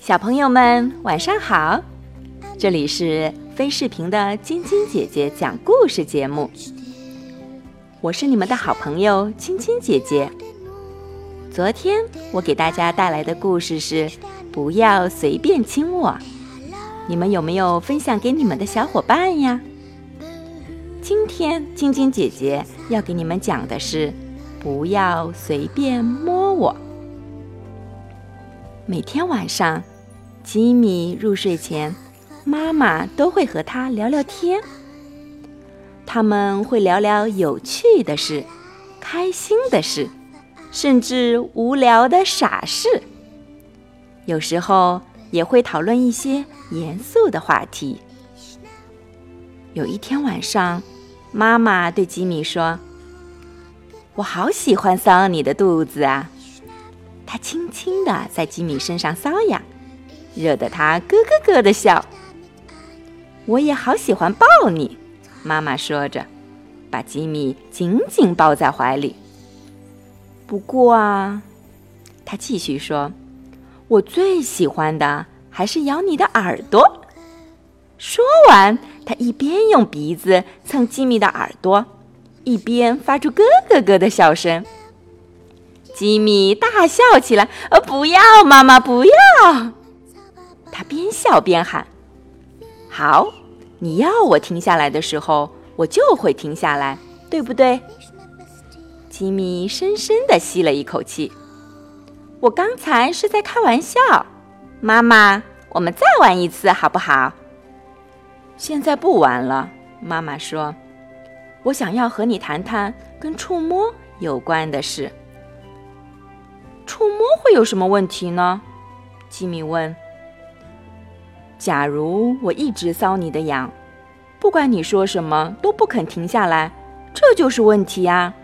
小朋友们，晚上好！这里是飞视频的晶晶姐姐讲故事节目，我是你们的好朋友晶晶姐姐。昨天我给大家带来的故事是“不要随便亲我”，你们有没有分享给你们的小伙伴呀？今天晶晶姐姐要给你们讲的是“不要随便摸我”。每天晚上。吉米入睡前，妈妈都会和他聊聊天。他们会聊聊有趣的事、开心的事，甚至无聊的傻事。有时候也会讨论一些严肃的话题。有一天晚上，妈妈对吉米说：“我好喜欢搔你的肚子啊！”她轻轻地在吉米身上搔痒。惹得他咯咯咯的笑。我也好喜欢抱你，妈妈说着，把吉米紧紧抱在怀里。不过啊，他继续说，我最喜欢的还是咬你的耳朵。说完，他一边用鼻子蹭吉米的耳朵，一边发出咯咯咯的笑声。吉米大笑起来：“呃，不要，妈妈，不要！”他边笑边喊：“好，你要我停下来的时候，我就会停下来，对不对？”吉米深深的吸了一口气。我刚才是在开玩笑，妈妈，我们再玩一次好不好？现在不玩了，妈妈说：“我想要和你谈谈跟触摸有关的事。”触摸会有什么问题呢？吉米问。假如我一直搔你的痒，不管你说什么都不肯停下来，这就是问题呀。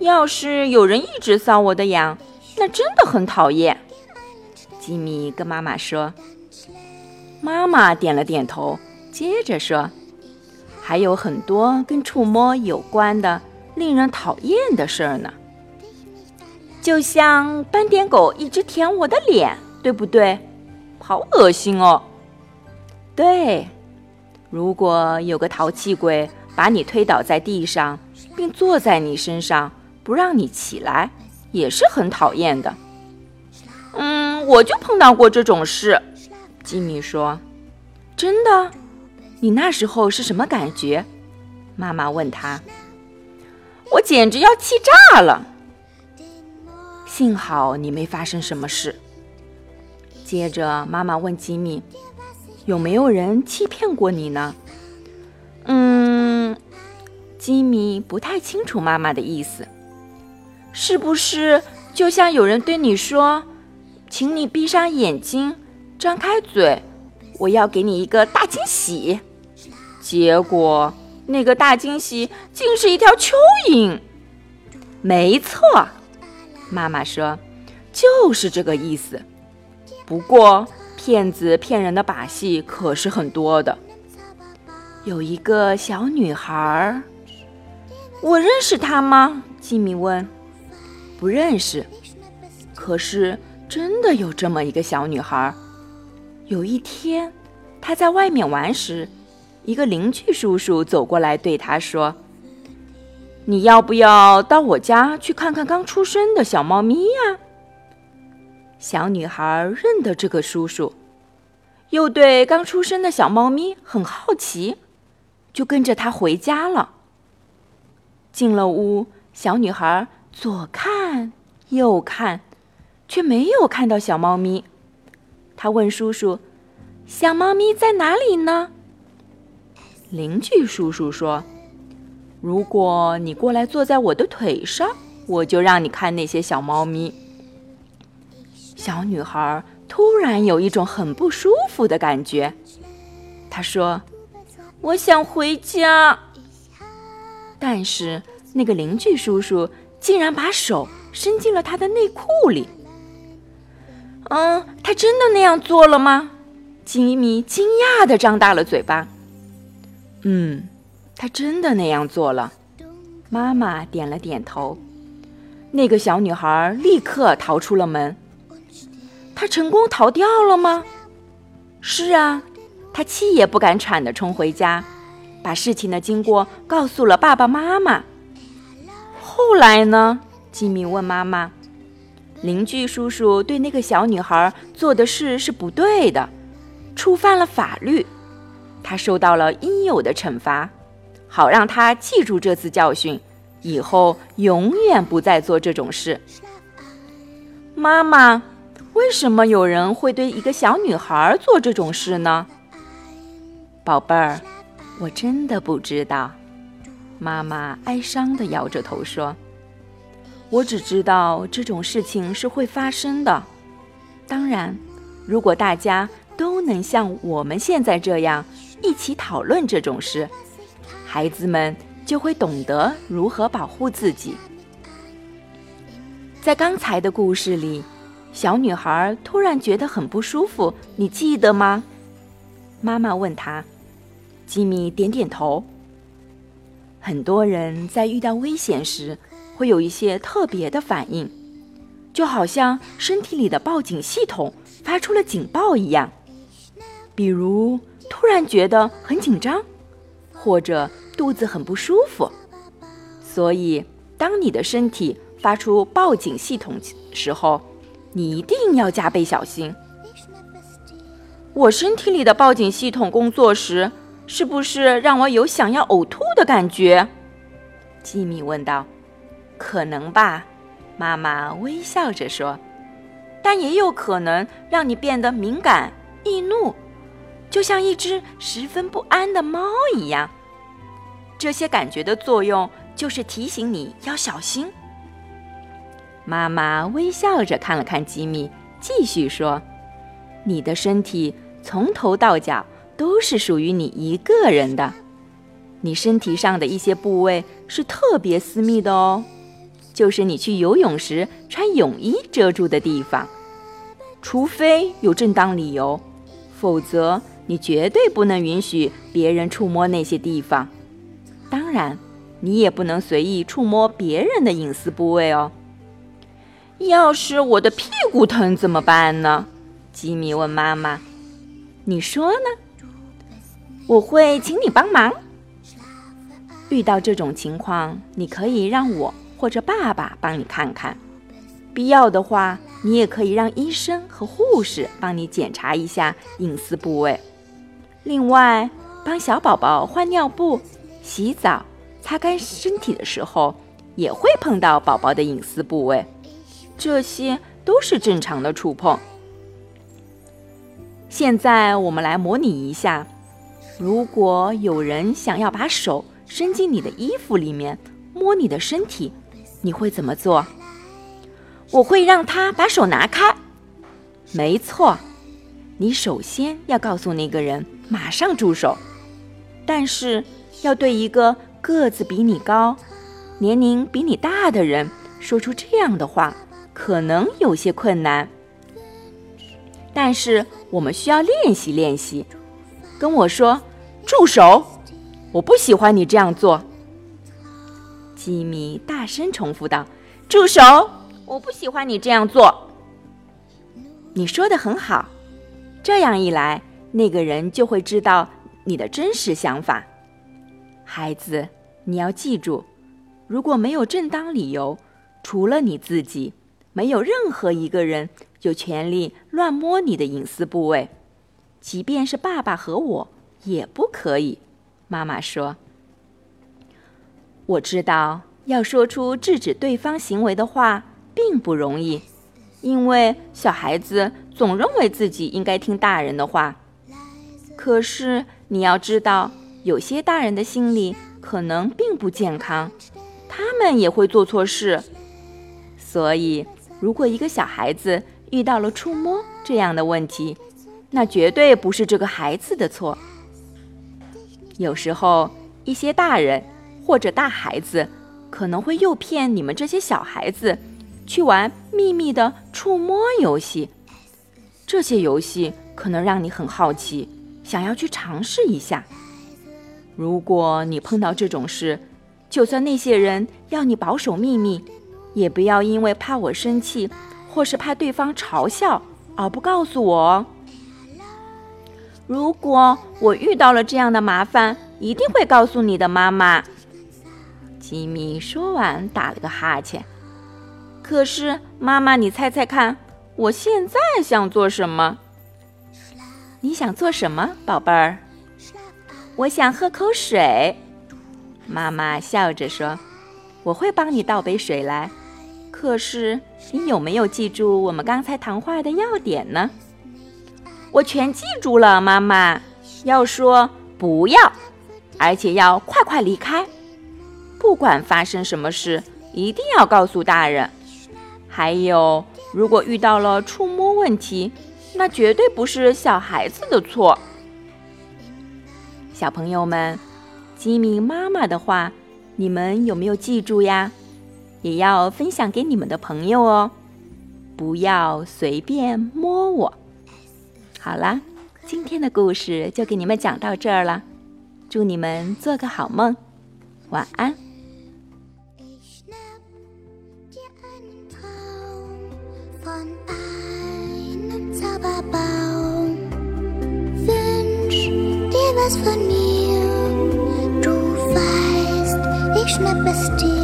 要是有人一直搔我的痒，那真的很讨厌。吉米跟妈妈说。妈妈点了点头，接着说：“还有很多跟触摸有关的令人讨厌的事儿呢，就像斑点狗一直舔我的脸，对不对？”好恶心哦！对，如果有个淘气鬼把你推倒在地上，并坐在你身上不让你起来，也是很讨厌的。嗯，我就碰到过这种事。吉米说：“真的？你那时候是什么感觉？”妈妈问他。我简直要气炸了。幸好你没发生什么事。接着，妈妈问吉米：“有没有人欺骗过你呢？”嗯，吉米不太清楚妈妈的意思。是不是就像有人对你说：“请你闭上眼睛，张开嘴，我要给你一个大惊喜。”结果那个大惊喜竟是一条蚯蚓。没错，妈妈说：“就是这个意思。”不过，骗子骗人的把戏可是很多的。有一个小女孩，我认识她吗？吉米问。不认识。可是真的有这么一个小女孩。有一天，她在外面玩时，一个邻居叔叔走过来对她说：“你要不要到我家去看看刚出生的小猫咪呀？”小女孩认得这个叔叔，又对刚出生的小猫咪很好奇，就跟着他回家了。进了屋，小女孩左看右看，却没有看到小猫咪。他问叔叔：“小猫咪在哪里呢？”邻居叔叔说：“如果你过来坐在我的腿上，我就让你看那些小猫咪。”小女孩突然有一种很不舒服的感觉，她说：“我想回家。”但是那个邻居叔叔竟然把手伸进了他的内裤里。嗯，他真的那样做了吗？吉米惊讶地张大了嘴巴。嗯，他真的那样做了。妈妈点了点头。那个小女孩立刻逃出了门。她成功逃掉了吗？是啊，她气也不敢喘地冲回家，把事情的经过告诉了爸爸妈妈。后来呢？吉米问妈妈。邻居叔叔对那个小女孩做的事是不对的，触犯了法律，她受到了应有的惩罚，好让她记住这次教训。以后永远不再做这种事。妈妈，为什么有人会对一个小女孩做这种事呢？宝贝儿，我真的不知道。妈妈哀伤地摇着头说：“我只知道这种事情是会发生的。当然，如果大家都能像我们现在这样一起讨论这种事，孩子们。”就会懂得如何保护自己。在刚才的故事里，小女孩突然觉得很不舒服，你记得吗？妈妈问她。吉米点点头。很多人在遇到危险时会有一些特别的反应，就好像身体里的报警系统发出了警报一样，比如突然觉得很紧张，或者。肚子很不舒服，所以当你的身体发出报警系统时候，你一定要加倍小心。我身体里的报警系统工作时，是不是让我有想要呕吐的感觉？吉米问道。可能吧，妈妈微笑着说。但也有可能让你变得敏感、易怒，就像一只十分不安的猫一样。这些感觉的作用就是提醒你要小心。妈妈微笑着看了看吉米，继续说：“你的身体从头到脚都是属于你一个人的，你身体上的一些部位是特别私密的哦，就是你去游泳时穿泳衣遮住的地方。除非有正当理由，否则你绝对不能允许别人触摸那些地方。”当然，你也不能随意触摸别人的隐私部位哦。要是我的屁股疼怎么办呢？吉米问妈妈。你说呢？我会请你帮忙。遇到这种情况，你可以让我或者爸爸帮你看看。必要的话，你也可以让医生和护士帮你检查一下隐私部位。另外，帮小宝宝换尿布。洗澡、擦干身体的时候，也会碰到宝宝的隐私部位，这些都是正常的触碰。现在我们来模拟一下，如果有人想要把手伸进你的衣服里面摸你的身体，你会怎么做？我会让他把手拿开。没错，你首先要告诉那个人马上住手，但是。要对一个个子比你高、年龄比你大的人说出这样的话，可能有些困难。但是我们需要练习练习。跟我说：“住手！我不喜欢你这样做。”吉米大声重复道：“住手！我不喜欢你这样做。”你说的很好。这样一来，那个人就会知道你的真实想法。孩子，你要记住，如果没有正当理由，除了你自己，没有任何一个人有权利乱摸你的隐私部位，即便是爸爸和我也不可以。妈妈说：“我知道，要说出制止对方行为的话并不容易，因为小孩子总认为自己应该听大人的话。可是你要知道。”有些大人的心理可能并不健康，他们也会做错事。所以，如果一个小孩子遇到了触摸这样的问题，那绝对不是这个孩子的错。有时候，一些大人或者大孩子可能会诱骗你们这些小孩子去玩秘密的触摸游戏。这些游戏可能让你很好奇，想要去尝试一下。如果你碰到这种事，就算那些人要你保守秘密，也不要因为怕我生气，或是怕对方嘲笑而不告诉我。如果我遇到了这样的麻烦，一定会告诉你的妈妈。吉米说完，打了个哈欠。可是，妈妈，你猜猜看，我现在想做什么？你想做什么，宝贝儿？我想喝口水。妈妈笑着说：“我会帮你倒杯水来。可是，你有没有记住我们刚才谈话的要点呢？”我全记住了，妈妈。要说不要，而且要快快离开。不管发生什么事，一定要告诉大人。还有，如果遇到了触摸问题，那绝对不是小孩子的错。小朋友们，吉米妈妈的话，你们有没有记住呀？也要分享给你们的朋友哦。不要随便摸我。好啦，今天的故事就给你们讲到这儿了。祝你们做个好梦，晚安。was von mir. Du weißt, ich schnapp es dir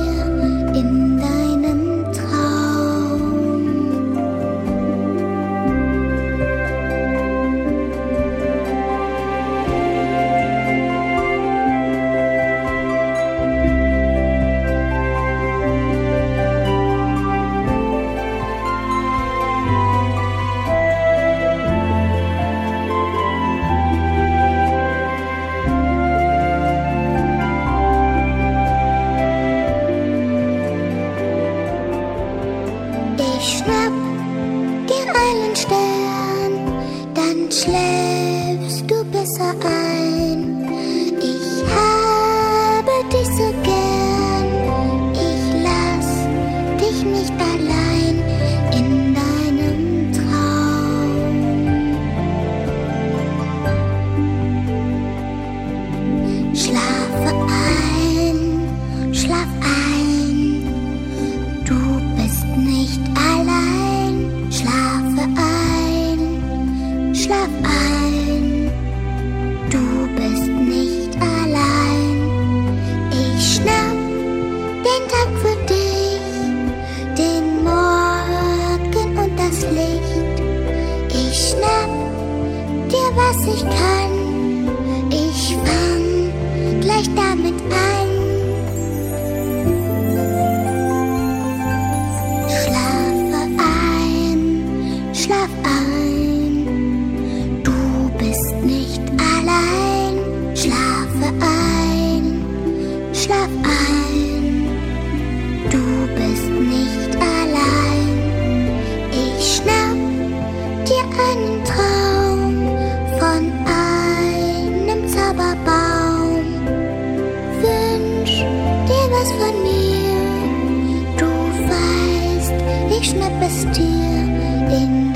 du besser so gern, ich lass dich nicht allein in deinem Traum. Schlafe ein, schlaf ein, du bist nicht allein. Schlafe ein, schlaf ein, ich schnapp es dir in